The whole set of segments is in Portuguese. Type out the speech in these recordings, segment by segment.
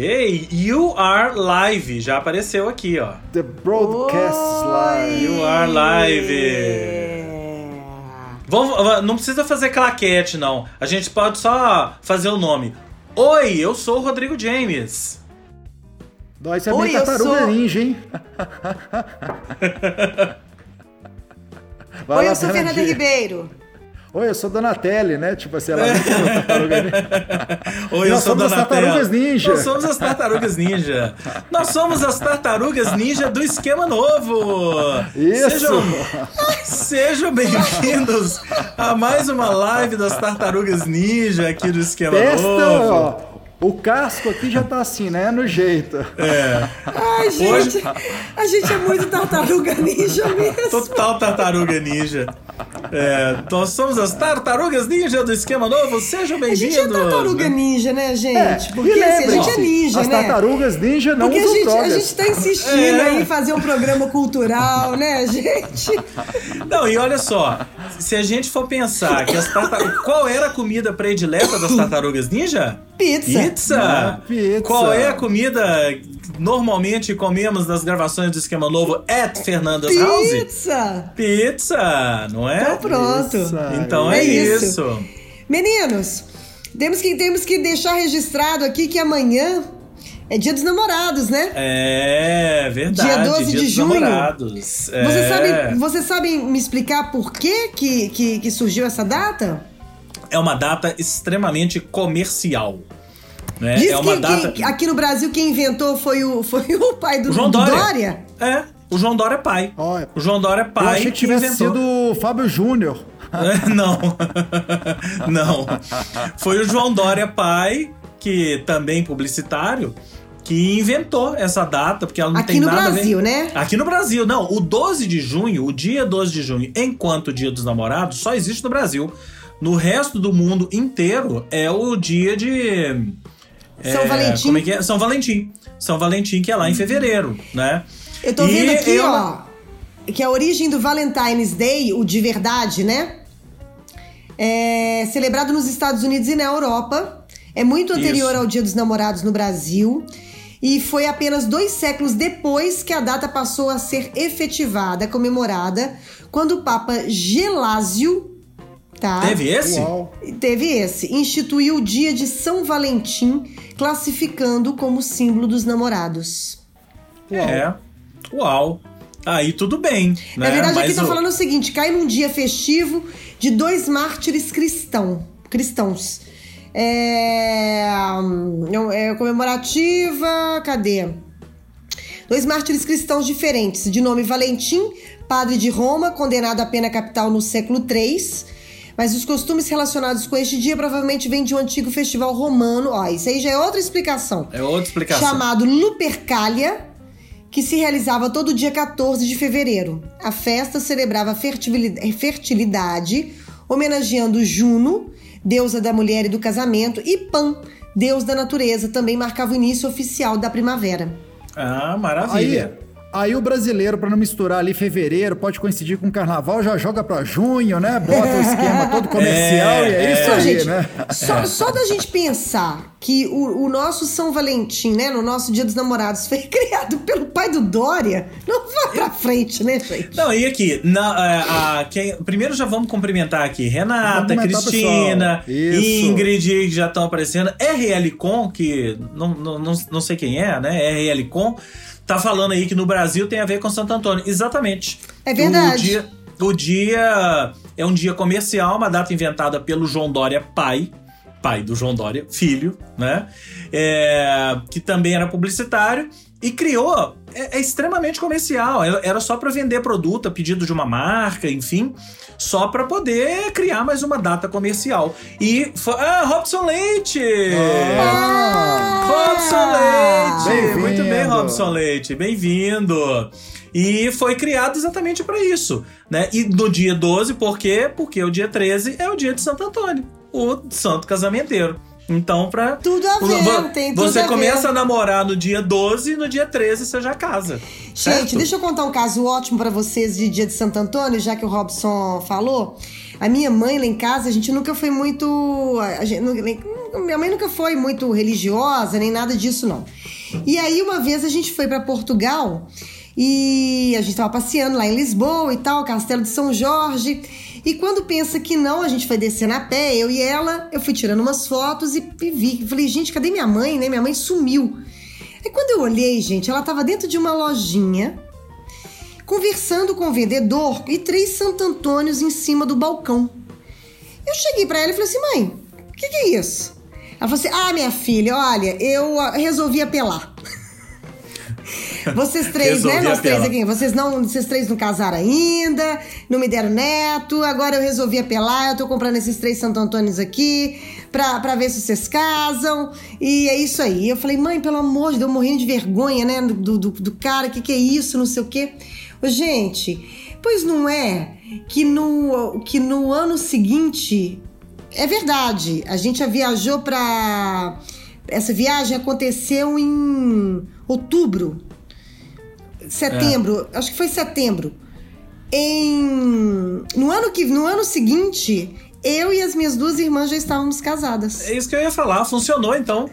Ok, you are live, já apareceu aqui, ó. The broadcast live. You are live. Vamos, não precisa fazer claquete, não. A gente pode só fazer o nome. Oi, eu sou o Rodrigo James. Nós é bem tartaruga sou... ninja, hein? Oi, eu sou Fernanda Ribeiro. Oi, eu sou Donatelli, né? Tipo assim, ela é. tartaruga ninja. Oi, eu Nós sou somos as tartarugas ninja. Nós somos as tartarugas ninja. Nós somos as tartarugas ninja do esquema novo. Isso. Sejam, sejam bem-vindos a mais uma live das tartarugas ninja aqui do esquema Testa, novo. Ó. O casco aqui já tá assim, né? No jeito. É. Ai, gente. Hoje... A gente é muito tartaruga ninja mesmo. Total tartaruga ninja. É, nós somos as tartarugas ninja do esquema novo. Sejam bem-vindos. A gente é tartaruga ninja, né, gente? É, Porque assim, a gente é ninja, as né? As tartarugas ninja não Porque usam a gente, drogas. a gente tá insistindo é. em fazer um programa cultural, né, gente? Não, e olha só. Se a gente for pensar que as tartarugas... Qual era a comida predileta das tartarugas ninja? Pizza. Pizza? Pizza. Qual é a comida normalmente comemos nas gravações do Esquema Novo at Fernanda's Pizza. House? Pizza! Pizza, não é? Então pronto. Pizza. Então é, É isso. isso. Meninos, temos que, temos que deixar registrado aqui que amanhã é dia dos namorados, né? É verdade. Dia 12 dia de dos junho. Namorados. Você É. sabe, você sabe me explicar por que, que, que, que surgiu essa data? É uma data extremamente comercial. Né? Diz é uma que, data. que aqui no Brasil quem inventou foi o, foi o pai do, O João do Dória. Dória. É, o João Dória é pai. Olha, O João Dória é eu pai. achei que tivesse inventou. sido o Fábio Júnior. É, não. não. Foi o João Dória pai, que também publicitário, que inventou essa data, porque ela não Aqui tem no nada a ver. Brasil, né? Aqui no Brasil, não. O 12 de junho, o dia 12 de junho, enquanto Dia dos Namorados, só existe no Brasil. No resto do mundo inteiro é o dia de. São é, Valentim. É é? São Valentim. São Valentim, que é lá em fevereiro, né? Eu tô E vendo aqui, eu- ó, que a origem do Valentine's Day, o de verdade, né? É celebrado nos Estados Unidos e na Europa. É muito anterior Isso. ao Dia dos Namorados no Brasil. E foi apenas dois séculos depois que a data passou a ser efetivada, comemorada, quando o Papa Gelásio, tá? Teve esse? Uau. Teve esse. Instituiu o dia de São Valentim, classificando como símbolo dos namorados. É. Uau. Aí tudo bem. Né? Na verdade, aqui Mas tá o- falando o seguinte: cai num dia festivo de dois mártires cristão, cristãos. É, hum, é comemorativa. Cadê? Dois mártires cristãos diferentes, de nome Valentim, padre de Roma, condenado à pena capital no século III. Mas os costumes relacionados com este dia provavelmente vêm de um antigo festival romano. Ó, isso aí já é outra explicação. É outra explicação. Chamado Lupercalia, que se realizava todo dia 14 de fevereiro. A festa celebrava a fertilidade, homenageando Juno, deusa da mulher e do casamento, e Pan, deus da natureza, também marcava o início oficial da primavera. Ah, Aí, maravilha. Aí o brasileiro, pra não misturar ali fevereiro, pode coincidir com carnaval, já joga pra junho, né? Bota o esquema todo comercial É, e é isso é. aí, gente, né? só, só da gente pensar que o, o nosso São Valentim, né, no nosso Dia dos Namorados, foi criado pelo pai do Dória, não vai pra frente, né, gente? Não, e aqui, na, a- a- quem- primeiro já vamos cumprimentar aqui Renata, Cristina. Ingrid, que já estão aparecendo. RL Com, que não, não, não, não sei quem é, né? RL Com, tá falando aí que no Brasil tem a ver com Santo Antônio. Exatamente. É verdade. O dia, o dia é um dia comercial, uma data inventada pelo João Dória pai, pai do João Dória, filho, né? É, que também era publicitário e criou. É, é extremamente comercial. Era só para vender produto a pedido de uma marca, enfim, só para poder criar mais uma data comercial. E foi, ah, Robson Leite. Ah, Robson Leite! Bem-vindo. Muito bem, Robson Leite, bem-vindo! E foi criado exatamente para isso, né? E no dia 12, por quê? Porque o dia 13 é o dia de Santo Antônio, o santo casamenteiro. Então, pra. Tudo a ver, tem tudo Você a ver. começa a namorar no dia 12 e no dia 13 você já casa. Gente, certo? deixa eu contar um caso ótimo pra vocês de dia de Santo Antônio, já que o Robson falou. A minha mãe lá em casa, a gente nunca foi muito. A gente, minha mãe nunca foi muito religiosa, nem nada disso, não. E aí, uma vez a gente foi para Portugal e a gente tava passeando lá em Lisboa e tal, Castelo de São Jorge. E quando pensa que não, a gente foi descendo a pé, eu e ela, eu fui tirando umas fotos e, vi. Falei, gente, cadê minha mãe, né? Minha mãe sumiu. Aí quando eu olhei, gente, ela tava dentro de uma lojinha, conversando com o vendedor e três Santo Antônios em cima do balcão. Eu cheguei para ela e falei assim, mãe, o que, que é isso? Ela falou assim: Ah, minha filha, olha, eu ah, resolvi apelar. Vocês três, né? Nós três aqui. Vocês não, vocês três não casaram ainda, não me deram neto. Agora eu resolvi apelar. Eu tô comprando esses três Santo Antônios aqui pra, pra ver se vocês casam. E é isso aí. Eu falei, mãe, pelo amor de Deus, eu morrendo de vergonha, né? Do, do, do cara, o que, que é isso? Não sei o quê. Gente, pois não é que no, que no ano seguinte é verdade. A gente já viajou pra. Essa viagem aconteceu em outubro, setembro. Acho que foi setembro. Em no ano que no ano seguinte, eu e as minhas duas irmãs já estávamos casadas. É isso que eu ia falar, funcionou então.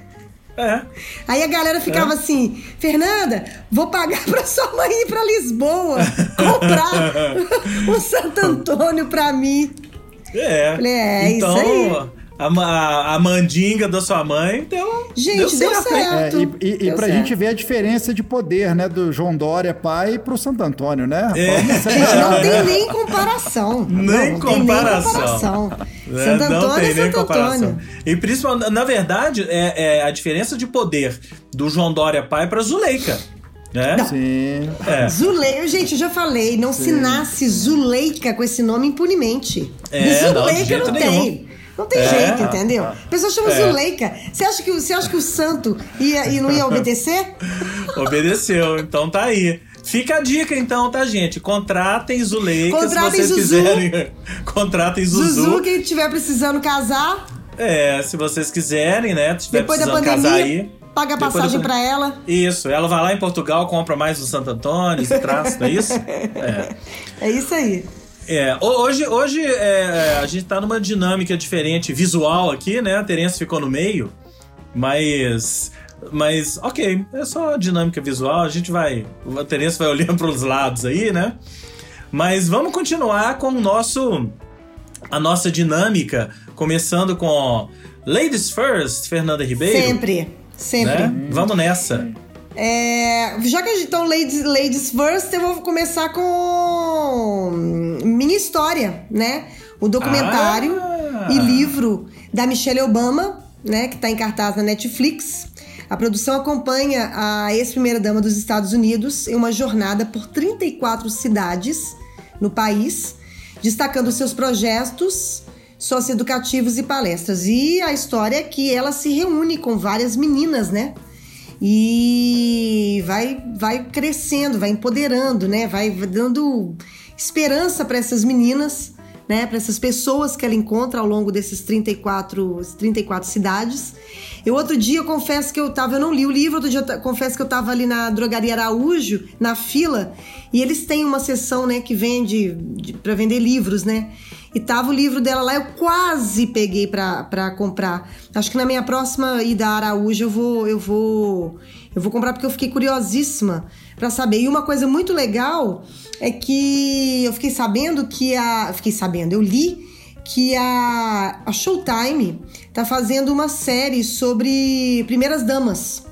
É. Aí a galera ficava assim: Fernanda, vou pagar pra sua mãe ir pra Lisboa comprar um Santo Antônio pra mim. É. Falei, é, então, isso aí. A, a mandinga da sua mãe deu. Gente, deu hein? certo. É, e e, e Deu pra certo. gente ver a diferença de poder, né? Do João Dória pai pro Santo Antônio, né? É. Gente, não tem nem comparação. Nem não, não comparação. Tem nem comparação. É, Santo não Antônio tem é nem Santo comparação. Antônio. E principalmente, na verdade, é, é a diferença de poder do João Dória pai pra Zuleika. Né? Sim. É. Zuleika, gente, eu já falei, não se nasce Zuleika com esse nome impunemente. É, não, de Zuleika jeito não, nenhum. Não tem É. jeito, entendeu? A pessoa chama É. Zuleika. Você acha, que, o- você acha que o santo ia, e não ia obedecer? Obedeceu, então tá aí. Fica a dica então, tá, gente? Contratem Zuleika Contratem se vocês Zuzu. quiserem. Contratem Zuzu. Zuzu, quem estiver precisando casar, É, se vocês quiserem, né? Estiver depois da pandemia, casar aí. paga a da passagem pan- pra ela. Isso, ela vai lá em Portugal, compra mais do Santo Antônio e traz, não é isso? É. É isso aí. É, ho- hoje, hoje é, a gente tá numa dinâmica diferente visual aqui, né? A Terence ficou no meio, mas. Mas, ok, é só dinâmica visual, a gente vai. A Terence vai olhando para os lados aí, né? Mas vamos continuar com o nosso. A nossa dinâmica, começando com Ladies First, Fernanda Ribeiro. Sempre. Sempre. Né? Vamos nessa. É, já que a gente então ladies, ladies first, eu vou começar com minha história, né? O documentário Ah. e livro da Michelle Obama, né? Que está em cartaz na Netflix. A produção acompanha a ex-primeira dama dos Estados Unidos em uma jornada por 34 cidades no país, destacando seus projetos socioeducativos e palestras. E a história é que ela se reúne com várias meninas, né? E vai vai crescendo, vai empoderando, né? Vai dando esperança para essas meninas, né? Para essas pessoas que ela encontra ao longo desses 34, 34 cidades. Eu outro dia eu confesso que eu tava, eu não li o livro, outro dia eu confesso que eu tava ali na drogaria Araújo, na fila, e eles têm uma seção, né, que vende para vender livros, né? E tava o livro dela lá, eu quase peguei pra, pra comprar. Acho que na minha próxima ida a Araújo eu vou, eu vou, eu vou comprar porque eu fiquei curiosíssima pra saber. E uma coisa muito legal é que eu fiquei sabendo que a, fiquei sabendo, eu li que a, a Showtime tá fazendo uma série sobre primeiras damas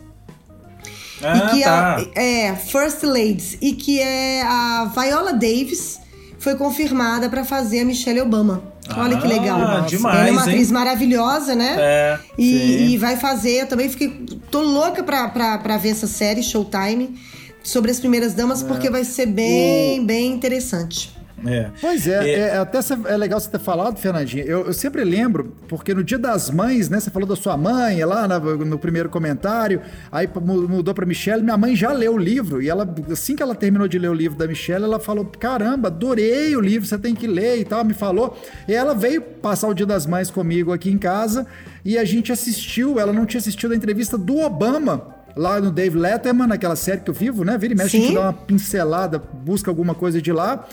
Ah, e que tá. a, é First Ladies e que é a Viola Davis foi confirmada para fazer a Michelle Obama. Olha que Ah, legal. demais, Ela é uma hein? atriz maravilhosa, né? É, e, e vai fazer, eu também fiquei. tô louca pra, pra, pra ver essa série, Showtime, sobre as primeiras damas, porque vai ser bem, bem interessante. É. Pois é, É. é, até cê- é legal você ter falado, Fernandinha. Eu, eu sempre lembro, porque no dia das mães, né? Você falou da sua mãe lá na- no primeiro comentário, aí mu- mudou pra Michelle. Minha mãe já leu o livro, e ela, assim que ela terminou de ler o livro da Michelle, ela falou: Caramba, adorei o livro, você tem que ler e tal. Me falou. E ela veio passar o dia das mães comigo aqui em casa, e a gente assistiu, ela não tinha assistido a entrevista do Obama. Lá no Dave Letterman, naquela série que eu vivo, né? Vira e mexe, a gente dá uma pincelada, busca alguma coisa de lá.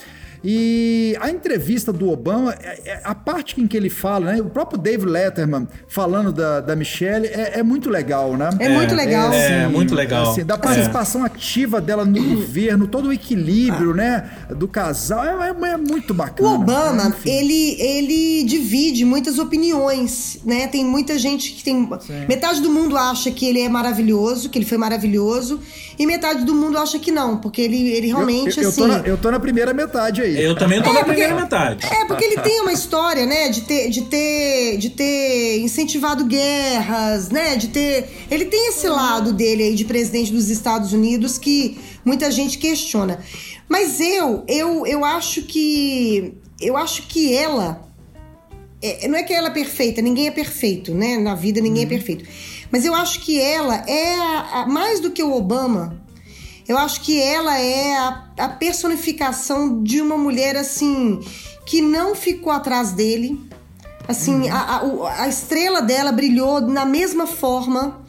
E a entrevista do Obama, é, é, a parte em que ele fala, né? O próprio Dave Letterman falando da, da Michelle é, é muito legal, né? É, muito legal. É, muito legal. Assim, da participação ativa dela no governo, todo o equilíbrio, né? Do casal, é, é- é muito bacana. O Obama, Enfim. ele, ele divide muitas opiniões, né? Tem muita gente que tem. Metade do mundo acha que ele é maravilhoso, que ele foi maravilhoso, e metade do mundo acha que não, porque ele, ele realmente, eu, eu, assim. tô na, eu tô na primeira metade aí. Eu também tô É, na porque- primeira metade. É, porque ele tem uma história, né, de ter, de ter, de ter incentivado guerras, né, de ter... Ele tem esse lado dele aí de presidente dos Estados Unidos que muita gente questiona. Mas eu, eu, eu acho que... Eu acho que ela... é, não é que ela é perfeita, ninguém é perfeito, né? Na vida ninguém é perfeito. Mas eu acho que ela é, a- a- mais do que o Obama, eu acho que ela é a, a personificação de uma mulher assim que não ficou atrás dele. Assim, a, a, o- a estrela dela brilhou na mesma forma.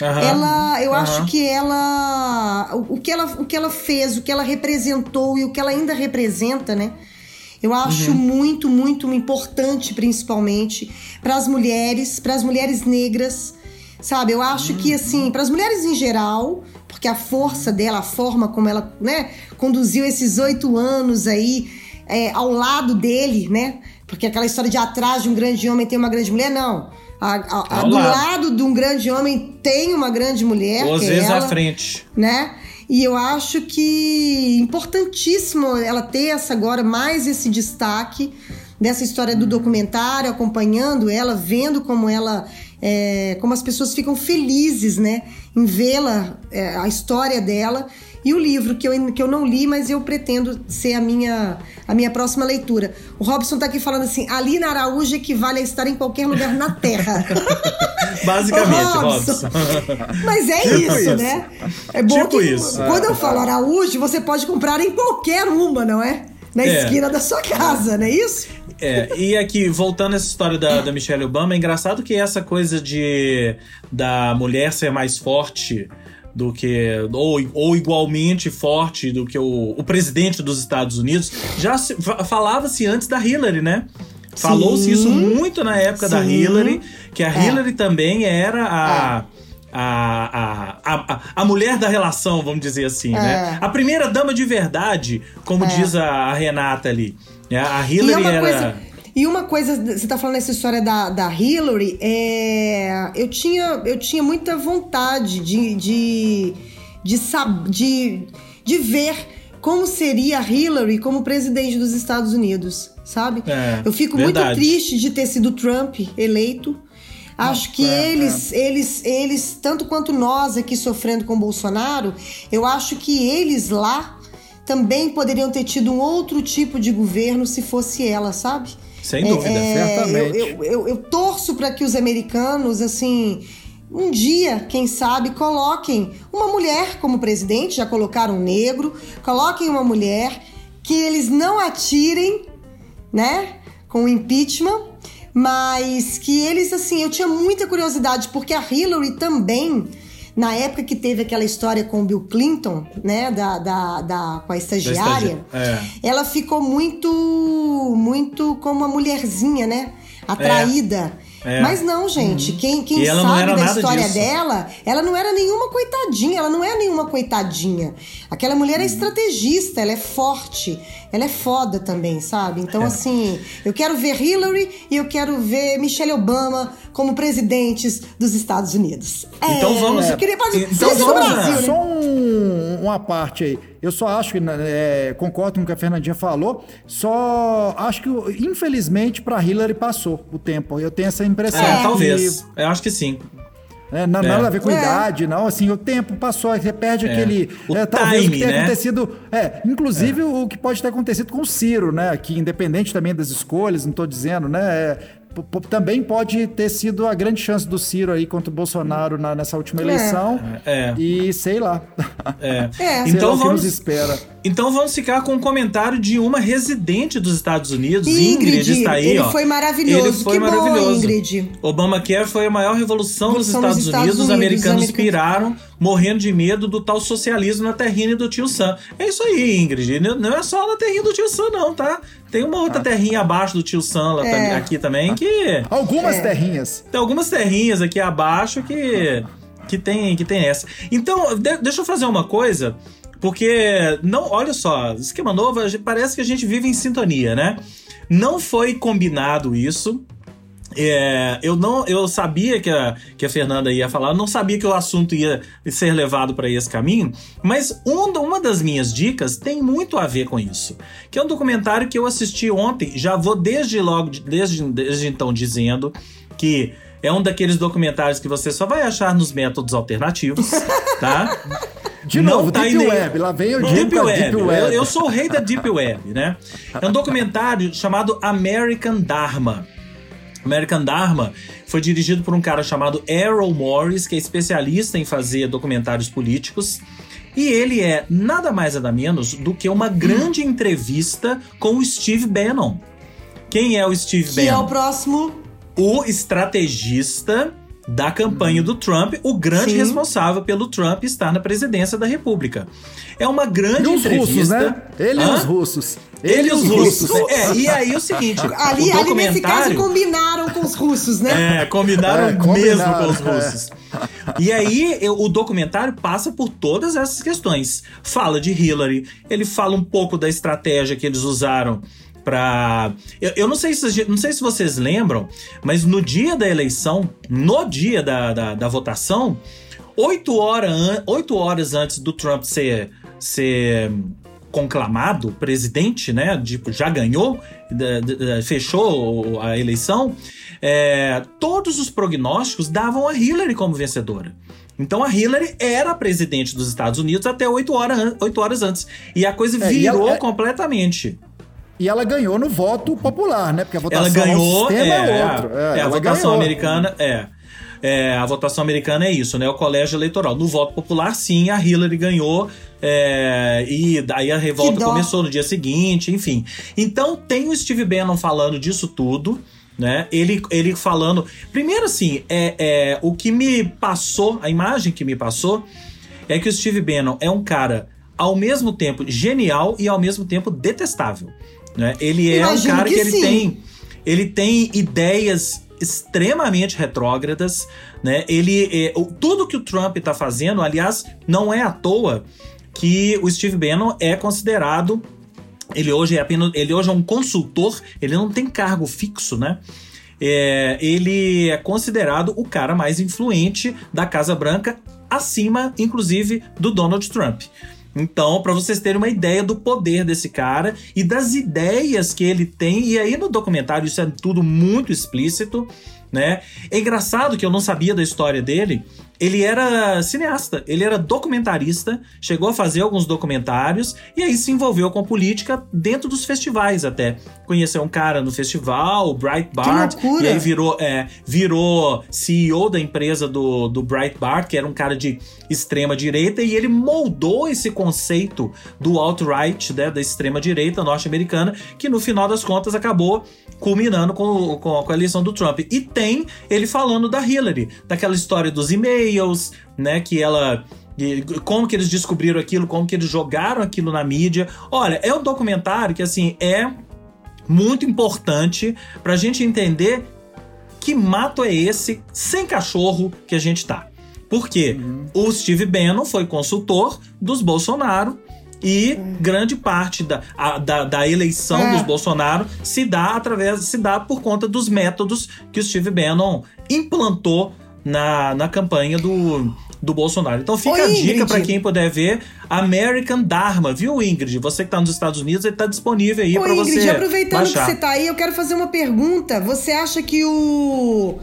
Aham. Ela, eu Aham. acho que ela o, o que ela, o que ela fez, o que ela representou e o que ela ainda representa, né? Eu acho Uhum. muito, muito importante, principalmente para as mulheres, para as mulheres negras, sabe? Eu acho que assim, para as mulheres em geral, porque a força dela, a forma como ela, né, conduziu esses oito anos aí é, ao lado dele, né? Porque aquela história de atrás de um grande homem tem uma grande mulher, não. A, a- a- Ao do lado. lado de um grande homem tem uma grande mulher. É vezes à ela frente. né? E eu acho que importantíssimo ela ter essa agora mais esse destaque dessa história do documentário, acompanhando ela, vendo como ela, é, como as pessoas ficam felizes, né, em vê-la, é, a história dela e o livro que eu, que eu não li, mas eu pretendo ser a minha a minha próxima leitura. O Robson tá aqui falando assim: Alina Araújo equivale a estar em qualquer lugar na Terra. Basicamente, Ô, Robson. Mas é Tipo isso, isso. né? É bom Tipo que isso. quando eu falo Araújo, você pode comprar em qualquer uma, não é? Na É. esquina da sua casa, não é isso? É, e aqui, voltando a essa história da, da Michelle Obama, é engraçado que essa coisa de da mulher ser mais forte do que. ou, ou igualmente forte do que o, o presidente dos Estados Unidos, já se- fa- falava-se antes da Hillary, né? Falou-se isso muito na época da Sim. Hillary, que a É. Hillary também era a. A, a, a, a mulher da relação, vamos dizer assim, né? É. A primeira dama de verdade, como É. diz a, a Renata ali. Né? A E Hillary uma era. coisa. E uma coisa, você tá falando essa história da, da Hillary, é, eu, tinha, eu tinha muita vontade de, de, de, sab, de, de ver como seria a Hillary como presidente dos Estados Unidos, sabe? É, eu fico verdade. muito triste de ter sido Trump eleito. Acho que é, eles, eles, eles, tanto quanto nós aqui sofrendo com o Bolsonaro, eu acho que eles lá também poderiam ter tido um outro tipo de governo se fosse ela, sabe? Sem dúvida. certamente. Eu, eu, eu, eu torço para que os americanos, assim, um dia, quem sabe, coloquem uma mulher como presidente, já colocaram um negro, coloquem uma mulher, que eles não atirem, né, com o impeachment, mas que eles, assim, eu tinha muita curiosidade, porque a Hillary também. Na época que teve aquela história com o Bill Clinton, né, da, da, da, com a estagiária, É. ela ficou muito, muito como uma mulherzinha, né? Atraída. É. Mas não, gente. Quem, quem não sabe da história disso. dela, ela não era nenhuma coitadinha. Ela não é nenhuma coitadinha. Aquela mulher Uhum. é estrategista, ela é forte. Ela é foda também, sabe? É. Então, assim, eu quero ver Hillary e eu quero ver Michelle Obama como presidentes dos Estados Unidos. Então É, vamos- Eu queria então isso no vamos Brasil, né? Só um- uma parte aí. Eu só acho que, né, é, concordo com o que a Fernandinha falou, só acho que, infelizmente, para Hillary passou o tempo. Eu tenho essa impressão. É, que, talvez. Eu acho que sim. né, na- É. Nada a ver com É. idade, não. Assim, o tempo passou, você perde É. aquele. O é, talvez o time, que tenha né? acontecido. É, inclusive o que pode ter acontecido com o Ciro, né? Que independente também das escolhas, não estou dizendo, né? É, também pode ter sido a grande chance do Ciro aí contra o Bolsonaro na- nessa última eleição. É. E sei lá. É. É. Sei lá Então o que nos vamos, espera. Então vamos ficar com um comentário de uma residente dos Estados Unidos. Ingrid, Ingrid está aí, ele ó. foi maravilhoso. Ele foi que maravilhoso. Bom, Ingrid. Obamacare foi a maior revolução dos Estados, dos Estados Unidos. Os Unidos, americanos os americanos. piraram, morrendo de medo do tal socialismo na terrinha do tio Sam. É isso aí, Ingrid. Não é só na terrinha do tio Sam, não, tá? Tem uma outra terrinha abaixo do tio Sam lá É. aqui também que. Algumas É. terrinhas. Tem algumas terrinhas aqui abaixo que, que, tem, que tem essa. Então, de- deixa eu fazer uma coisa, porque, não, olha só, esquema novo, parece que a gente vive em sintonia, né? Não foi combinado isso. É, eu não, eu sabia que a, que a Fernanda ia falar, não sabia que o assunto ia ser levado para esse caminho, mas um, uma das minhas dicas tem muito a ver com isso, que é um documentário que eu assisti ontem. Já vou desde logo, desde, desde então dizendo que é um daqueles documentários que você só vai achar nos métodos alternativos, tá? De Não novo, tá Deep nem- Web. Lá vem o Deep Deep, Web. Deep Eu, Web. eu sou o rei da Deep Web, né? É um documentário chamado American Dharma. American Dharma foi dirigido por um cara chamado Errol Morris, que é especialista em fazer documentários políticos. E ele é nada mais nada menos do que uma grande entrevista com o Steve Bannon. Quem é o Steve Que é Bannon? o próximo. o estrategista da campanha do Trump, o grande Sim. responsável pelo Trump estar na presidência da República. É uma grande E os entrevista. russos, né? Ele e Hã? os russos. Ele e os russos. É, e aí o seguinte, Ali, o ali nesse caso documentário... combinaram com os russos, né? É, combinaram, É, mesmo combinaram, com os é. russos. E aí, o documentário passa por todas essas questões. Fala de Hillary, ele fala um pouco da estratégia que eles usaram pra. Eu, eu não, sei se, não sei se vocês lembram, mas no dia da eleição, no dia da, da, da votação, oito, hora an- oito horas antes do Trump ser. ser conclamado presidente, né? Tipo, já ganhou, fechou a eleição. é, todos os prognósticos davam a Hillary como vencedora. Então a Hillary era presidente dos Estados Unidos até 8 horas, an- oito horas antes. E a coisa É, virou ela- é- completamente. E ela ganhou no voto popular, né? Porque a votação Ela ganhou. é, é, outro. é, a ela votação ganhou. americana é. É, a votação americana é isso, né? O colégio eleitoral. No voto popular, sim, a Hillary ganhou. é, e daí a revolta começou no dia seguinte, enfim. Então tem o Steve Bannon falando disso tudo. Né? Ele, ele falando. Primeiro, assim, é, é, o que me passou, a imagem que me passou, é que o Steve Bannon é um cara, ao mesmo tempo, genial e ao mesmo tempo detestável. Né? Ele é Imagino um cara que, que ele sim. tem. Ele tem ideias extremamente retrógradas, né? Ele é, tudo que o Trump está fazendo, aliás, não é à toa que o Steve Bannon é considerado ele hoje é apenas ele hoje é um consultor, ele não tem cargo fixo, né? É, ele é considerado o cara mais influente da Casa Branca, acima, inclusive, do Donald Trump. Então, para vocês terem uma ideia do poder desse cara e das ideias que ele tem, e aí no documentário isso é tudo muito explícito, né? É engraçado que eu não sabia da história dele. Ele era cineasta, ele era documentarista, chegou a fazer alguns documentários e aí se envolveu com política dentro dos festivais até. Conheceu um cara no festival, o Breitbart, e aí virou, é, virou CEO da empresa do, do Breitbart, que era um cara de extrema direita, e ele moldou esse conceito do alt-right, né, da extrema direita norte-americana, que no final das contas acabou culminando com, com, a- com a eleição do Trump. E tem ele falando da Hillary, daquela história dos e-mails, né, que ela e como que eles descobriram aquilo, como que eles jogaram aquilo na mídia. Olha, é um documentário que assim é muito importante pra gente entender que mato é esse sem cachorro que a gente tá. Porque o Steve Bannon foi consultor dos Bolsonaro e grande parte da, a- da, da eleição É. dos Bolsonaro se dá através se dá por conta dos métodos que o Steve Bannon implantou na, na campanha do, do Bolsonaro. Então fica Ô, a dica Ingrid. para quem puder ver American Dharma, viu, Ingrid? Você que tá nos Estados Unidos, ele tá disponível aí Ô, para Ingrid, você aproveitando baixar. que você tá aí, eu quero fazer uma pergunta. Você acha que o.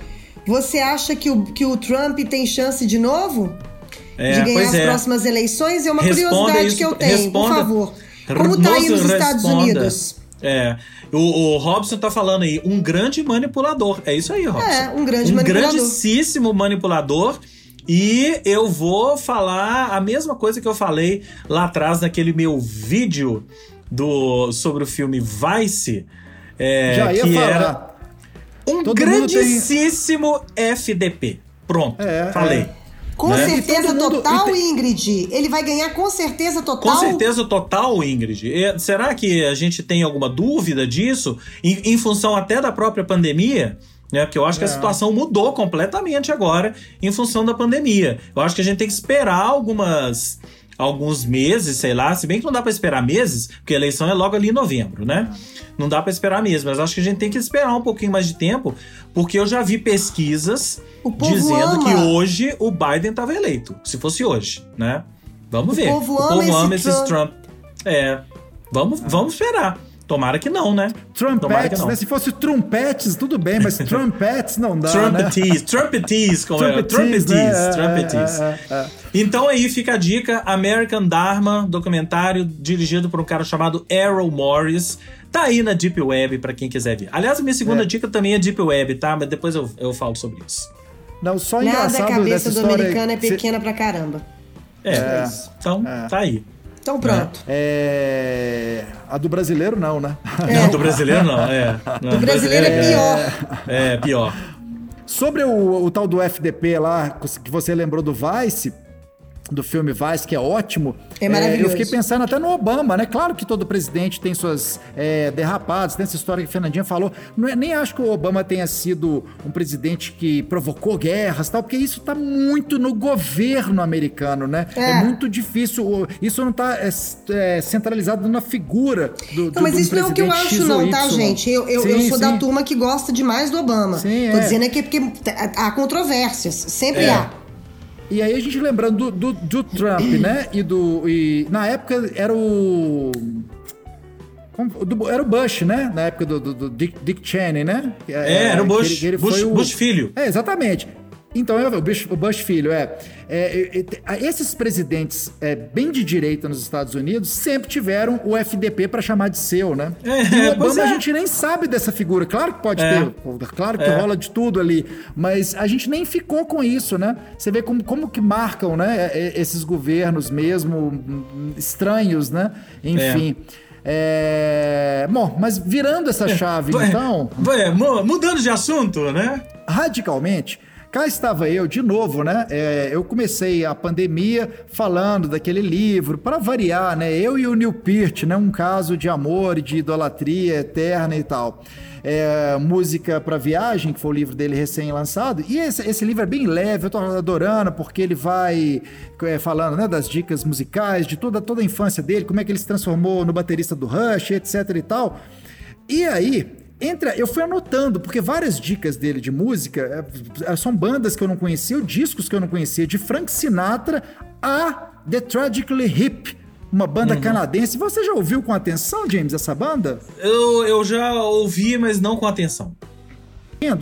Você acha que o, que o Trump tem chance de novo? É, de ganhar as é. próximas eleições? É uma Responda curiosidade isso, que eu tenho, responda. por favor. Como tá aí nos Moço, Estados responda. Unidos? É. O, o Robson tá falando aí, um grande manipulador. É isso aí, Robson. É, um grande um manipulador. grandíssimo manipulador. E eu vou falar a mesma coisa que eu falei lá atrás naquele meu vídeo do sobre o filme Vice. É, Já ia que falar. era um Todo mundo tem- grandíssimo FDP. Pronto, É, falei. é. Com Né? certeza mundo- total, e tem- Ingrid. Ele vai ganhar com certeza total. Com certeza total, Ingrid. E será que a gente tem alguma dúvida disso? Em, em função até da própria pandemia? Né? Porque eu acho que a É. situação mudou completamente agora em função da pandemia. Eu acho que a gente tem que esperar algumas. Alguns meses, sei lá, se bem que não dá pra esperar meses, porque a eleição é logo ali em novembro, né? Não dá pra esperar mesmo, mas acho que a gente tem que esperar um pouquinho mais de tempo, porque eu já vi pesquisas dizendo ama. que hoje o Biden estava eleito, se fosse hoje, né? Vamos O ver. povo o ama povo esse ama esses Trump. Trump. É. Vamos, vamos esperar. Tomara que não, né? Trumpetes, não. né? Se fosse trumpetes, tudo bem, mas trumpetes não dá, né? Trumpetees, trumpetees, como é? Trumpetees, Trumpetees, né? É, trumpetees. é, é, é. Então aí fica a dica, American Dharma, documentário dirigido por um cara chamado Errol Morris. Tá aí na Deep Web pra quem quiser ver. Aliás, a minha segunda É. dica também é Deep Web, tá? Mas depois eu, eu falo sobre isso. Não, só Nada, a engraçado cabeça dessa do americano é cê- pequena pra caramba. É, É. então É. tá aí. Então pronto. É... A do brasileiro não, né? Não, do brasileiro não, é. Não, O brasileiro é pior. É, pior. Sobre o, o tal do FDP lá, que você lembrou do Vice, do filme Vice, que é ótimo. É maravilhoso. eu fiquei pensando até no Obama, né? Claro que todo presidente tem suas é, derrapadas, tem essa história que a Fernandinha falou. Não é- nem acho que o Obama tenha sido um presidente que provocou guerras tal, porque isso tá muito no governo americano, né? É, É. muito difícil. o- Isso não tá é, é, centralizado na figura do, do Não, mas de um isso não é o que eu acho, não, tá, gente? Eu, eu, eu Sim, sou da sim. turma que gosta demais do Obama. Sim, Tô é. dizendo aqui porque há controvérsias. Sempre É. há. E aí a gente lembrando do, do, do Trump, né? E do. E na época era o. do- era o Bush, né? Na época do, do- do Dick, Dick Cheney, né? É, era o Bush. ele- ele Bush- o- Bush filho. É, exatamente. Então, é o Bush, filho, é. É, é, é, Esses presidentes é, bem de direita nos Estados Unidos sempre tiveram o FDP para chamar de seu, né? É, e o Obama é. a gente nem sabe dessa figura. Claro que pode É. ter, claro que É. rola de tudo ali, mas a gente nem ficou com isso, né? Você vê como, como que marcam, né? é, é, Esses governos mesmo estranhos, né? Enfim. É, Bom, mas virando essa chave, então mudando de assunto, né? radicalmente. Cá estava eu de novo, né? É, eu comecei a pandemia falando daquele livro, para variar, né? Eu e o Neil Peart, né? Um caso de amor e de idolatria eterna e tal. É, Música para Viagem, que foi o livro dele recém-lançado. E esse, esse livro é bem leve, eu tô adorando, porque ele vai é, falando né, das dicas musicais, de toda, toda a infância dele, como é que ele se transformou no baterista do Rush, etc e tal. E aí, Entra, eu fui anotando, porque várias dicas dele de música é, são bandas que eu não conhecia, ou discos que eu não conhecia, de Frank Sinatra a The Tragically Hip, uma banda canadense. Você já ouviu com atenção, James, essa banda? Eu, eu já ouvi, mas não com atenção.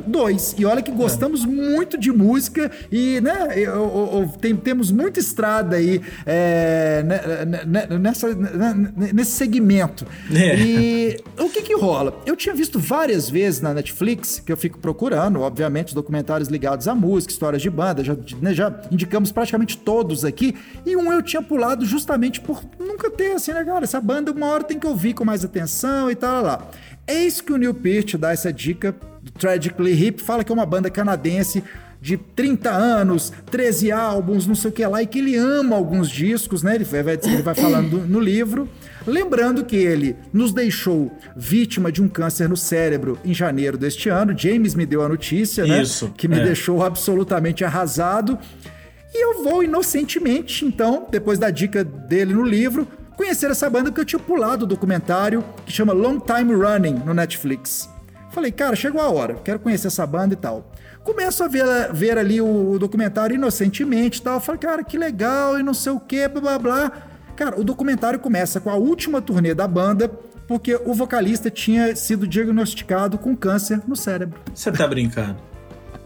Dois. E olha que gostamos muito de música e, né, eu- eu- eu- tem- temos muita estrada aí é, né, né, nessa, né, nesse segmento. É. E o que que rola? Eu tinha visto várias vezes na Netflix, que eu fico procurando, obviamente, os documentários ligados à música, histórias de banda, já, né, já indicamos praticamente todos aqui, e um eu tinha pulado justamente por nunca ter, assim, né, cara, essa banda uma hora tem que ouvir com mais atenção e tal, lá. Eis que o Neil Peart dá essa dica Tragically Hip, fala que é uma banda canadense de 30 anos, 13 álbuns, não sei o que lá, e que ele ama alguns discos, né? Ele vai, ele vai falando no livro. Lembrando que ele nos deixou vítima de um câncer no cérebro em janeiro deste ano. James me deu a notícia, né? Isso, Que me é. deixou absolutamente arrasado. E eu vou inocentemente, então, depois da dica dele no livro, conhecer essa banda porque eu tinha pulado o documentário que chama Long Time Running no Netflix. Falei, cara, chegou a hora, quero conhecer essa banda e tal. Começo a ver, ver ali o, o documentário inocentemente e tal. Falei, cara, que legal e não sei o que, blá blá blá. Cara, o documentário começa com a última turnê da banda, porque o vocalista tinha sido diagnosticado com câncer no cérebro. Você tá brincando?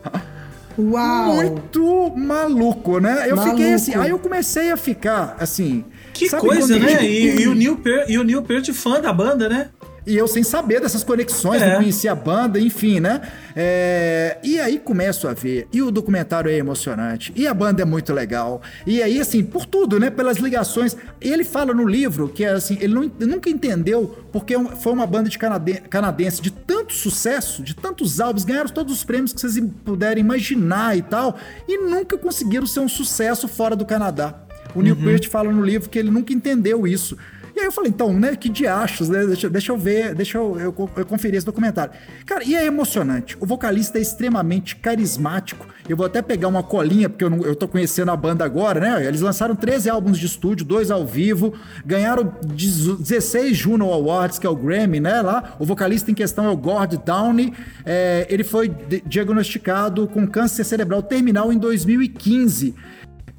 Uau! Muito maluco, né? Eu Maluco. fiquei assim. Aí eu comecei a ficar assim. Que coisa, né? E, e o Neil Peart, e o Neil Peart fã da banda, né? E eu sem saber dessas conexões, É. não conhecia a banda, enfim, né? É, E aí começo a ver. E o documentário é emocionante. E a banda é muito legal. E aí, assim, por tudo, né? Pelas ligações. Ele fala no livro que, assim, ele não- nunca entendeu porque um- foi uma banda de canade- canadense de tanto sucesso, de tantos álbuns, ganharam todos os prêmios que vocês puderem imaginar e tal. E nunca conseguiram ser um sucesso fora do Canadá. O Neil Peart fala no livro que ele nunca entendeu isso. Aí eu falei, então, né, que diachos, né? Deixa, deixa eu ver, deixa eu, eu, eu conferir esse documentário. Cara, e é emocionante. O vocalista é extremamente carismático. Eu vou até pegar uma colinha, porque eu, não, eu tô conhecendo a banda agora, né? Eles lançaram 13 álbuns de estúdio, dois ao vivo, ganharam 16 Juno Awards, que é o Grammy, né? Lá, o vocalista em questão é o Gord Downey. É, ele foi di- diagnosticado com câncer cerebral terminal em 2015.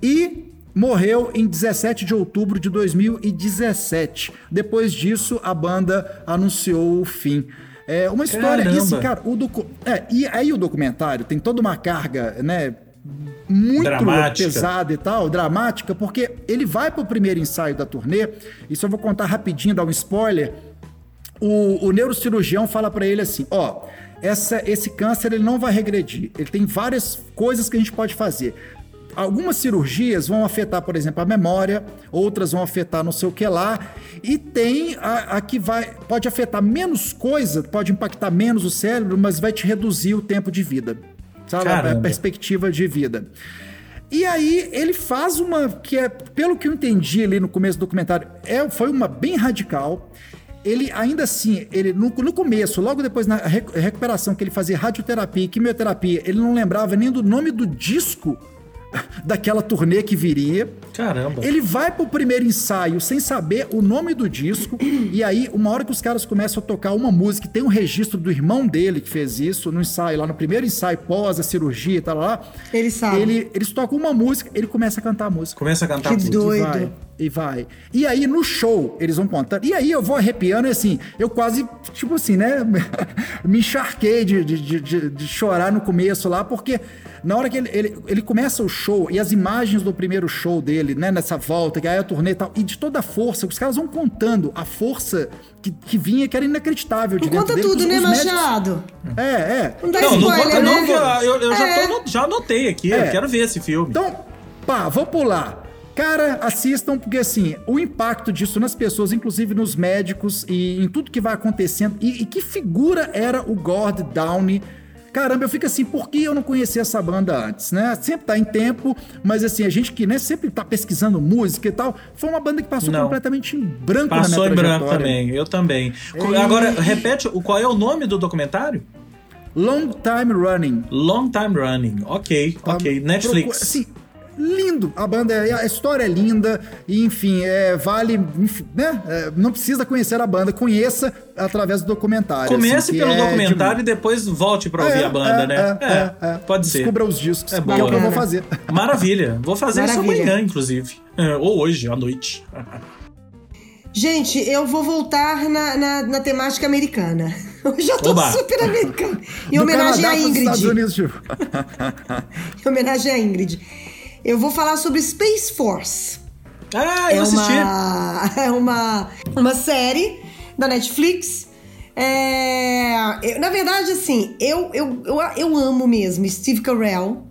E morreu em 17 de outubro de 2017. Depois disso, a banda anunciou o fim. É uma história. E Caramba. assim, cara, o docu... é, e aí o documentário tem toda uma carga, né? Muito Dramática. pesada e tal, dramática, porque ele vai pro primeiro ensaio da turnê. Isso eu vou contar rapidinho, dar um spoiler o, o neurocirurgião fala pra ele assim: ó, essa, esse câncer ele não vai regredir. Ele tem várias coisas que a gente pode fazer. Algumas cirurgias vão afetar, por exemplo, a memória, outras vão afetar não sei o que lá, e tem a, a que vai pode afetar menos coisa, pode impactar menos o cérebro, mas vai te reduzir o tempo de vida, sabe? A- A Caramba. perspectiva de vida. E aí ele faz uma que é, pelo que eu entendi ali no começo do documentário, é, foi uma bem radical. Ele ainda assim, ele no, no começo, logo depois na re- recuperação que ele fazia radioterapia e quimioterapia, ele não lembrava nem do nome do disco daquela turnê que viria. Caramba. Ele vai pro primeiro ensaio sem saber o nome do disco. e aí, uma hora que os caras começam a tocar uma música, tem um registro do irmão dele que fez isso no ensaio, lá no primeiro ensaio, pós a cirurgia e tal lá. Ele sabe. Ele, eles tocam uma música, ele começa a cantar a música. Começa a cantar Que tudo. doido. E vai, e vai. E aí no show, eles vão contando. E aí eu vou arrepiando e assim, eu quase, tipo assim, né? me encharquei de, de, de- de- de chorar no começo lá, porque na hora que ele, ele, ele começa o show e as imagens do primeiro show dele, né? Nessa volta, que aí a turnê e tal, e de toda a força, os caras vão contando a força que, que vinha, que era inacreditável de Não conta dele. tudo, né, Machado? É, é. Não dá Não, não conta né? não, que eu, eu já, É. tô no- já anotei aqui. É. Eu quero ver esse filme. Então, pá, vou pular. Cara, assistam, porque assim, o impacto disso nas pessoas, inclusive nos médicos e em tudo que vai acontecendo. E, e que figura era o Gord Downey? Caramba, eu fico assim, por que eu não conhecia essa banda antes, né? Sempre tá em tempo, mas assim, a gente que né, sempre tá pesquisando música e tal, foi uma banda que passou Não. completamente em branco Passou na em minha branco trajetória. também. Eu também. E- Agora, repete, o- qual é o nome do documentário? Long Time Running. Long Time Running. Ok, ok. Tá, Netflix. procura- assim, lindo. A banda, é- a história é linda. E, enfim, é, vale. enfim, né? É, não precisa conhecer a banda, conheça através do documentário. Comece assim, pelo é documentário de- e depois volte pra ouvir É, a banda, é, né? é, é, é. Pode ser. Descubra os discos, É que é o que eu vou fazer. Maravilha. Vou fazer isso Maravilha. amanhã, inclusive. É, Ou hoje, à noite. Gente, eu vou voltar na, na, na temática americana. Hoje eu tô Oba. super americana. Em Do homenagem Canadá à Estados Ingrid. Unidos. Em homenagem à Ingrid. Eu vou falar sobre Space Force. Ah, eu é assisti. uma, é uma, uma série da Netflix. É, eu- na verdade, assim, eu, eu, eu, eu amo mesmo Steve Carell.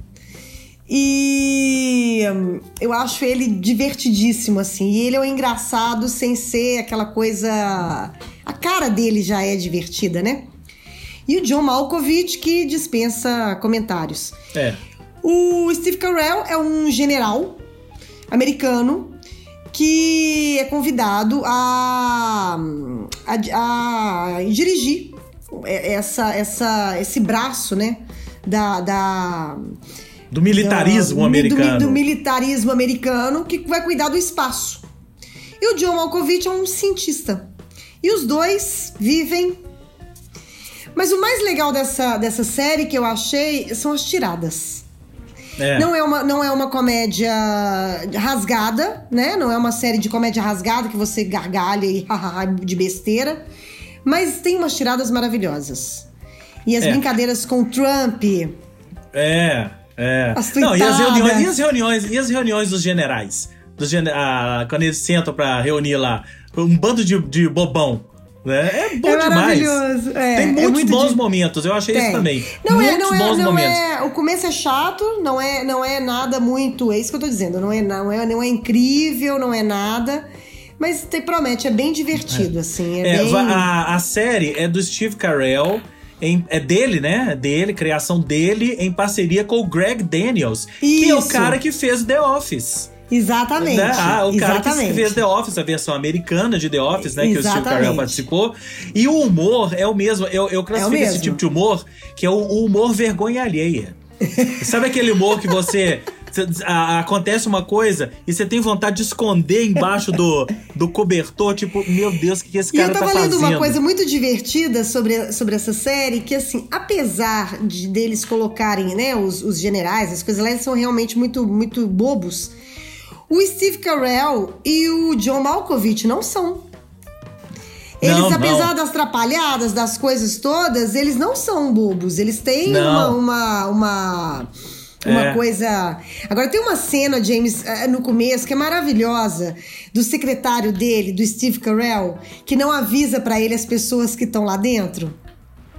E hum, eu acho ele divertidíssimo, assim. E ele é um engraçado sem ser aquela coisa. A cara dele já é divertida, né? E o John Malkovich, que dispensa comentários. É. O Steve Carell é um general americano que é convidado a, a, a dirigir essa, essa, esse braço, né? Da, da, Do militarismo da- do- americano. Do, militarismo americano que vai cuidar do espaço. E o John Malkovich é um cientista. E os dois vivem. Mas o mais legal dessa, dessa série que eu achei são as tiradas. É. Não é uma, não é uma comédia rasgada, né? Não é uma série de comédia rasgada que você gargalha e de besteira. Mas tem umas tiradas maravilhosas. E as É. brincadeiras com o Trump. É, é. As Não, e as, reuniões, e as reuniões, e as reuniões dos generais? Dos quando eles sentam pra reunir lá, um bando de, de bobão. Né? É bom É demais. maravilhoso. É, Tem é muitos muito bons di- momentos, eu achei isso Tem. também. Não muitos é, não bons é, não momentos. é. O começo é chato, não é, não é nada muito. É isso que eu tô dizendo. Não é, não é, não é incrível, não é nada. Mas te promete, é bem divertido, assim. É, É, bem. a, a série é do Steve Carell. em- é dele, né? É dele, criação dele, em parceria com o Greg Daniels, que é o Isso. cara que fez The Office. Exatamente. Né? Ah, o cara exatamente. que fez The Office, a versão americana de The Office, né? Que o Steve Exatamente. Carell participou. E o humor é o mesmo. Eu, eu classifico esse mesmo. tipo de humor, que é o, o humor vergonha alheia. Sabe aquele humor que você. acontece uma coisa e você tem vontade de esconder embaixo do, do cobertor, tipo, meu Deus, o que, esse E cara eu tava tá lendo fazendo? uma coisa muito divertida sobre, sobre essa série, que assim, apesar de deles colocarem, né, os, os generais, as coisas lá, eles são realmente muito, muito bobos. O Steve Carell e o John Malkovich não são. Eles, Não, apesar não. das atrapalhadas, das coisas todas, eles não são bobos. Eles têm uma, Não. uma, uma, uma É. coisa. Agora tem uma cena, James, eh, no começo, que é maravilhosa, do secretário dele, do Steve Carell, que não avisa pra ele as pessoas que estão lá dentro.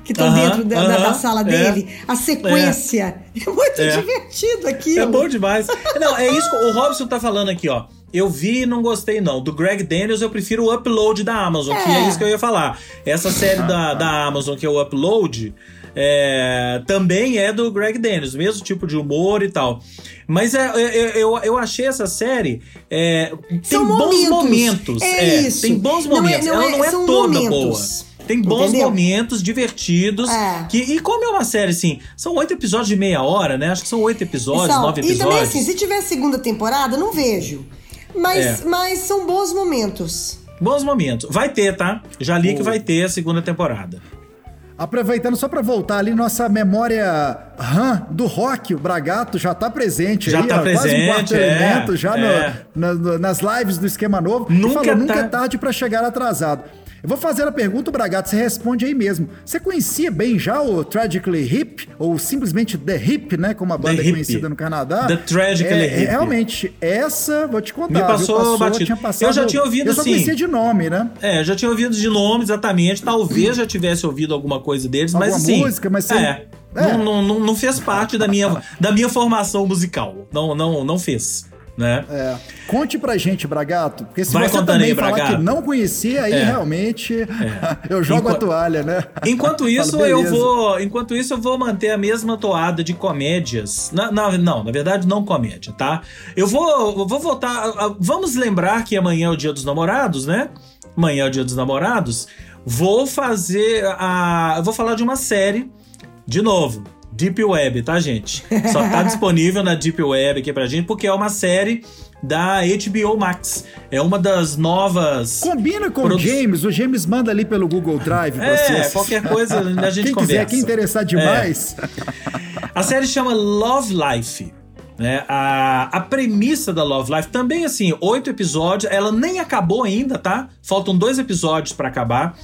Que estão Aham, dentro da, da- da aham, sala é. dele. A sequência. É, muito É. divertido aquilo. É bom demais. Não, é isso que o Robson tá falando aqui, ó. Eu vi e não gostei, não. Do Greg Daniels, eu prefiro o Upload da Amazon, que é É. isso que eu ia falar. Essa série da, da Amazon, que é o Upload, é, também é do Greg Daniels, mesmo tipo de humor e tal. Mas é, é, eu, eu achei essa série. é, tem São bons momentos. momentos. É isso. Tem bons é- momentos. não Ela é- não é toda momentos. boa. Tem bons Entendeu? momentos divertidos. É. Que, e como é uma série, assim, são oito episódios de meia hora, né? Acho que são oito episódios, São. nove E também, episódios. assim, se tiver segunda temporada, não vejo. Mas, É. mas são bons momentos. Bons momentos. Vai ter, tá? Já li que vai ter a segunda temporada. Aproveitando só pra voltar ali, nossa memória RAM do rock, o Bragato já tá presente Já aí, tá ó, quase um presente, quarto é, elemento já no- é. na- no- nas lives do Esquema Novo. E Nunca falou, nunca tá- é tarde pra chegar atrasado. Eu vou fazer a pergunta, Bragato, você responde aí mesmo. Você conhecia bem já o Tragically Hip, ou simplesmente The Hip, né, como a banda é conhecida no Canadá? The Tragically é, Hip. Realmente, essa, vou te contar, Me passou viu? batido. tinha passado, Eu já tinha ouvido, Eu só conhecia de nome, né? É, eu já tinha ouvido de nome exatamente. Talvez já tivesse ouvido alguma coisa deles, mas Alguma assim. música, mas você- É. É. Não, não, não, não fez parte da minha, da minha formação musical. Não, não, não fez. Né? É. Conte pra gente, Bragato, porque se Vai você também aí, falar Bragato. que não conhecia, aí É. realmente eu jogo Enqu- a toalha, né? Enquanto isso, eu vou. Enquanto isso, eu vou manter a mesma toada de comédias. Na, na- não, na verdade, não comédia, tá? Eu vou, eu vou voltar. vamos lembrar que amanhã é o dia dos namorados, né? Amanhã é o dia dos namorados. Vou fazer a. Eu vou falar de uma série, de novo. Deep Web, tá, gente? Só tá disponível na Deep Web aqui pra gente, porque é uma série da HBO Max. É uma das novas. Combina com Produ- o James, o James manda ali pelo Google Drive pra É, vocês. qualquer coisa a gente Quem conversa. quiser, quem interessar demais. A série chama Love Life. Né? A, a premissa da Love Life também, assim, oito episódios. Ela nem acabou ainda, tá? Faltam dois episódios pra acabar.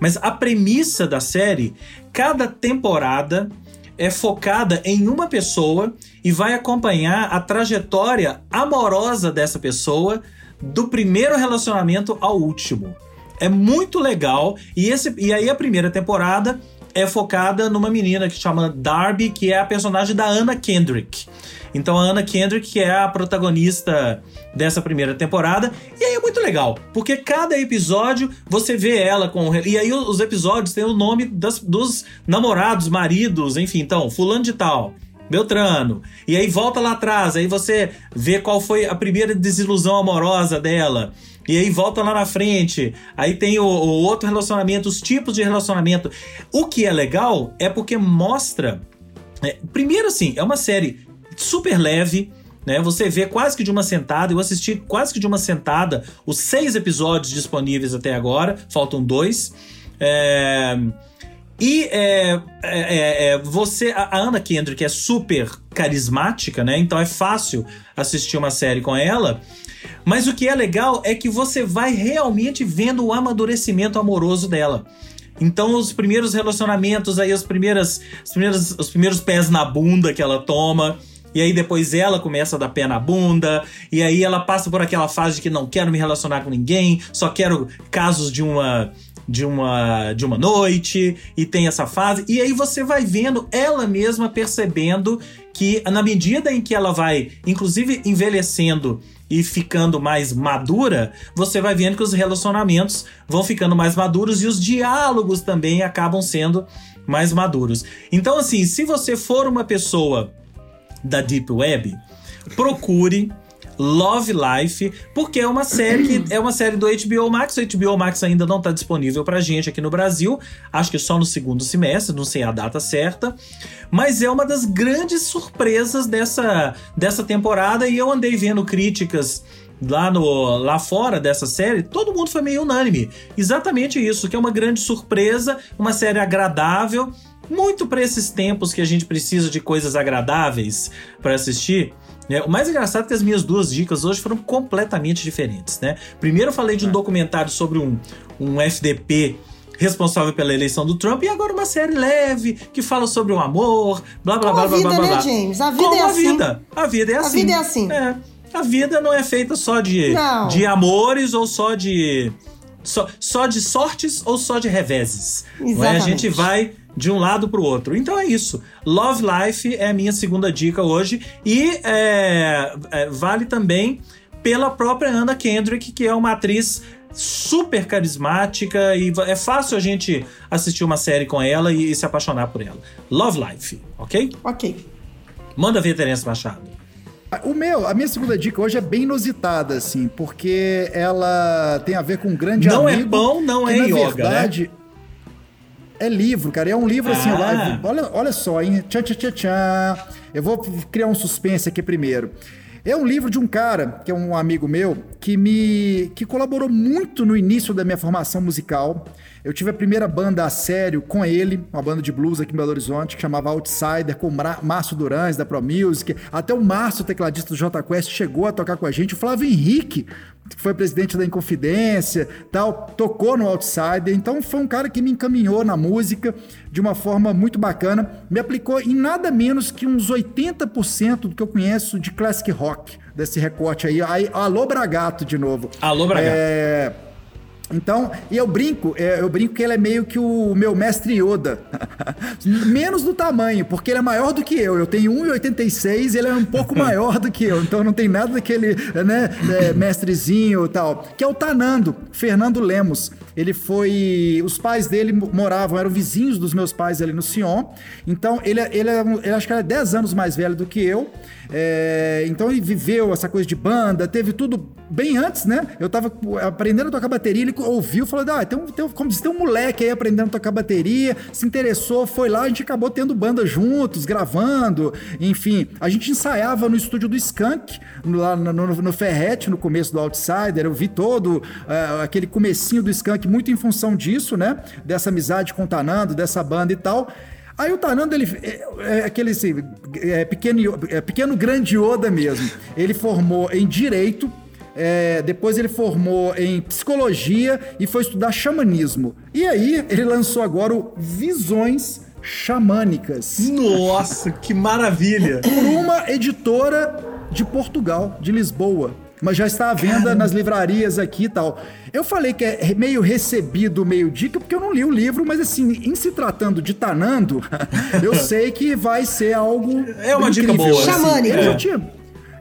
Mas a premissa da série, cada temporada é focada em uma pessoa e vai acompanhar a trajetória amorosa dessa pessoa do primeiro relacionamento ao último. É muito legal. E, esse, e aí a primeira temporada é focada numa menina que chama Darby, que é a personagem da Anna Kendrick. Então a Anna Kendrick, é a protagonista dessa primeira temporada. E muito legal, porque cada episódio você vê ela com. E aí os episódios têm o nome das- dos namorados, maridos, enfim, então, fulano de tal. Beltrano. E aí volta lá atrás, aí você vê qual foi a primeira desilusão amorosa dela. E aí volta lá na frente. Aí tem o, o outro relacionamento, os tipos de relacionamento. O que é legal é porque mostra. é, primeiro, assim, é uma série super leve. Né? Você vê quase que de uma sentada. Eu assisti quase que de uma sentada os seis episódios disponíveis até agora. Faltam dois. É, e é, é, é, você, a a Anna Kendrick é super carismática, né? Então é fácil assistir uma série com ela. Mas o que é legal é que você vai realmente vendo o amadurecimento amoroso dela. Então, os primeiros relacionamentos, aí as primeiras, as primeiras, os primeiros pés na bunda que ela toma. E aí depois ela começa a dar pé na bunda. E aí ela passa por aquela fase de que não quero me relacionar com ninguém, só quero casos de uma de uma de uma noite e tem essa fase e aí você vai vendo ela mesma percebendo que na medida em que ela vai inclusive envelhecendo e ficando mais madura, você vai vendo que os relacionamentos vão ficando mais maduros e os diálogos também acabam sendo mais maduros. Então assim, se você for uma pessoa da deep web, procure Love Life, porque é uma série que é uma série do HBO Max. O HBO Max ainda não está disponível pra gente aqui no Brasil. Acho que só no segundo semestre, não sei a data certa. Mas é uma das grandes surpresas dessa, dessa temporada e eu andei vendo críticas lá no lá fora dessa série, todo mundo foi meio unânime. Exatamente isso, que é uma grande surpresa, uma série agradável, muito para esses tempos que a gente precisa de coisas agradáveis para assistir. É, o mais engraçado é que as minhas duas dicas hoje foram completamente diferentes, né? Primeiro eu falei de um é. documentário sobre um, um FDP responsável pela eleição do Trump e agora uma série leve que fala sobre o amor, blá blá blá blá blá blá blá. Né, James? A vida Como é a assim. vida. A vida é assim. A vida é assim. É. A vida não é feita só de, de amores ou só de só, só de sortes ou só de reveses. Exatamente. É? A gente vai de um lado para o outro. Então é isso. Love Life é a minha segunda dica hoje e é, é, vale também pela própria Anna Kendrick, que é uma atriz super carismática e é fácil a gente assistir uma série com ela e, e se apaixonar por ela. Love Life, ok? Ok. Manda ver, Terence Machado. O meu, a minha segunda dica hoje é bem inusitada, assim, porque ela tem a ver com um grande não é amigo. Não é pão, não que, é na yoga, verdade, né? É livro, cara. É um livro assim, ah. olha, olha só, hein? Tchá, tchá, tchá, tchá. Eu vou criar um suspense aqui primeiro. É um livro de um cara, que é um amigo meu, que me que colaborou muito no início da minha formação musical. Eu tive a primeira banda a sério com ele, uma banda de blues aqui em Belo Horizonte, que chamava Outsider, com o Márcio Durães, da Pro Music. Até o Márcio, tecladista do J Quest, chegou a tocar com a gente. O Flávio Henrique, que foi presidente da Inconfidência, tal, tocou no Outsider. Então foi um cara que me encaminhou na música de uma forma muito bacana. Me aplicou em nada menos que uns 80% do que eu conheço de classic rock, desse recorte aí. aí alô Bragato de novo. Alô Bragato. É... Então, e eu brinco, é, eu brinco que ele é meio que o meu mestre Yoda. Menos do tamanho, porque ele é maior do que eu. Eu tenho 1,86 e ele é um pouco maior do que eu. Então não tem nada daquele, né, é, mestrezinho e tal. Que é o Tanando, Fernando Lemos. Ele foi. Os pais dele moravam, eram vizinhos dos meus pais ali no Sion. Então, ele, ele, ele acho que era 10 anos mais velho do que eu. É, então ele viveu essa coisa de banda, teve tudo bem antes, né? Eu tava aprendendo a tocar bateria, ele ouviu, falou: ah, tem um, tem um, como diz, tem um moleque aí aprendendo a tocar bateria, se interessou, foi lá, a gente acabou tendo banda juntos, gravando, enfim. A gente ensaiava no estúdio do Skank, lá no, no, no Ferrete, no começo do Outsider, eu vi todo uh, aquele comecinho do Skank muito em função disso, né? Dessa amizade com o Tanando, dessa banda e tal. Aí o Tanando, ele é, é aquele assim, é pequeno, é pequeno grande Yoda mesmo. Ele formou em Direito, é, depois ele formou em Psicologia e foi estudar xamanismo. E aí ele lançou agora o Visões Xamânicas. Nossa, que maravilha! Por uma editora de Portugal, de Lisboa mas já está à venda Caramba. nas livrarias aqui e tal. Eu falei que é meio recebido, meio dica, porque eu não li o livro, mas assim, em se tratando de Tanando, eu sei que vai ser algo. É uma incrível. dica boa. Assim. Xamânico.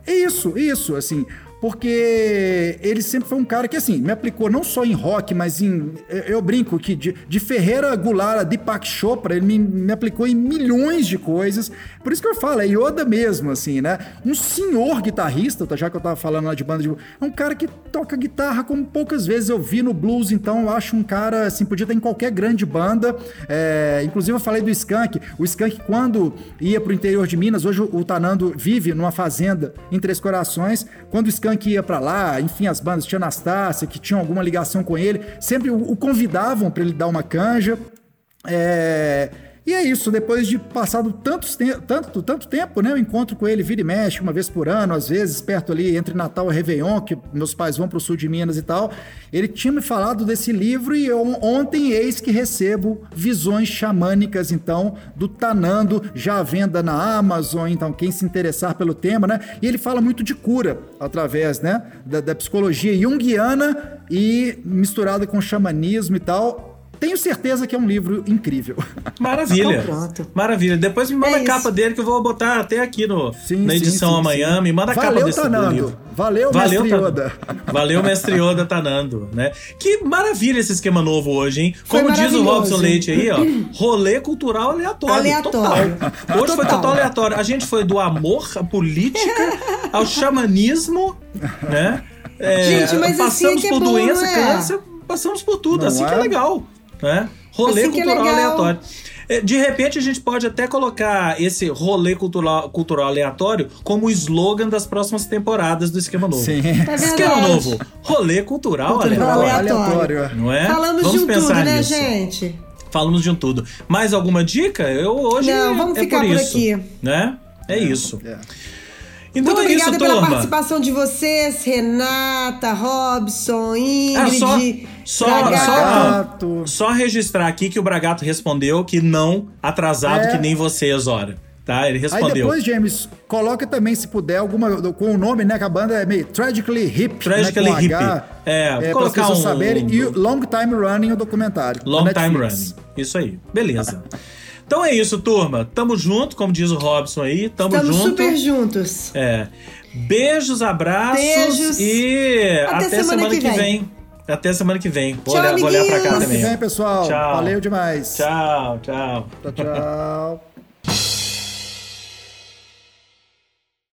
É. Isso, isso, assim porque ele sempre foi um cara que, assim, me aplicou não só em rock, mas em. Eu brinco que de, de Ferreira Goulart a Deepak Chopra, ele me, me aplicou em milhões de coisas. Por isso que eu falo, é Yoda mesmo, assim, né? Um senhor guitarrista, tá, já que eu tava falando lá de banda de. É um cara que toca guitarra como poucas vezes eu vi no blues, então eu acho um cara, assim, podia estar em qualquer grande banda. É, inclusive eu falei do Skank. O Skank, quando ia pro interior de Minas, hoje o Tanando vive numa fazenda em Três Corações. Quando o Skank que ia para lá, enfim, as bandas, tinha Anastácia, que tinham alguma ligação com ele, sempre o, o convidavam para ele dar uma canja. É, e é isso, depois de passado tantos tanto, tanto tempo, né? Eu encontro com ele, vira e mexe, uma vez por ano, às vezes, perto ali, entre Natal e Réveillon, que meus pais vão para o sul de Minas e tal. Ele tinha me falado desse livro e eu, ontem, eis que recebo visões xamânicas, então, do Tanando, já à venda na Amazon, então, quem se interessar pelo tema, né? E ele fala muito de cura, através, né? Da, da psicologia junguiana e misturada com xamanismo e tal tenho certeza que é um livro incrível. Maravilha. Então pronto. Maravilha. Depois me manda É a capa dele que eu vou botar até aqui no, Sim, na edição sim, amanhã. sim. Me manda a capa Valeu, desse do Tanando. livro. Valeu, Valeu, mestre Yoda. Valeu, mestre Yoda Tanando, né? Que maravilha esse esquema novo hoje, hein? Como diz o. Robson Leite aí, ó, rolê cultural aleatório. Aleatório. Total. Hoje foi Total. total aleatório. A gente foi do amor à política, ao xamanismo, né? É, Gente, mas assim passamos que é por bom, doença, é? câncer, passamos por tudo. Não assim que é é? legal, né? Rolê Assim é cultural legal. aleatório. É, De repente a gente pode até colocar esse rolê cultural, cultural aleatório como slogan das próximas temporadas do Esquema Novo. Sim. É Esquema novo, rolê cultural, Cultural aleatório. aleatório. Aleatório. Não é? Falamos vamos de um pensar tudo, né, nisso. gente? Falamos de um tudo. Mais alguma dica? Eu hoje Não, vamos é ficar por, por isso, aqui. Né? É isso. É. Então Muito é isso, obrigada pela turma. participação de vocês, Renata, Robson, Ingrid, Ah, só- só- Bragato. só-. Só registrar aqui que o Bragato respondeu que não, atrasado É. que nem vocês, ora. Tá? Ele Aí respondeu. depois, James, coloca também, se puder, alguma com o nome, né? Que a banda é meio Tragically Hip. Tragically né, Hip. H, É, vou para as colocar pessoas um- saberem. E Long Time Running, o documentário. Long time running. Isso aí. Beleza. Então é isso, turma. Tamo junto, como diz o Robson aí. Tamo Estamos junto. super juntos. É. Beijos, abraços Beijos. e Até até, semana semana, que que vem. vem. Até semana que vem. Vou Tchau, olhar, vou olhar pra cá amiguinhos. Semana que também. vem, pessoal. Tchau. Valeu demais. Tchau, tchau. Tchau, tchau.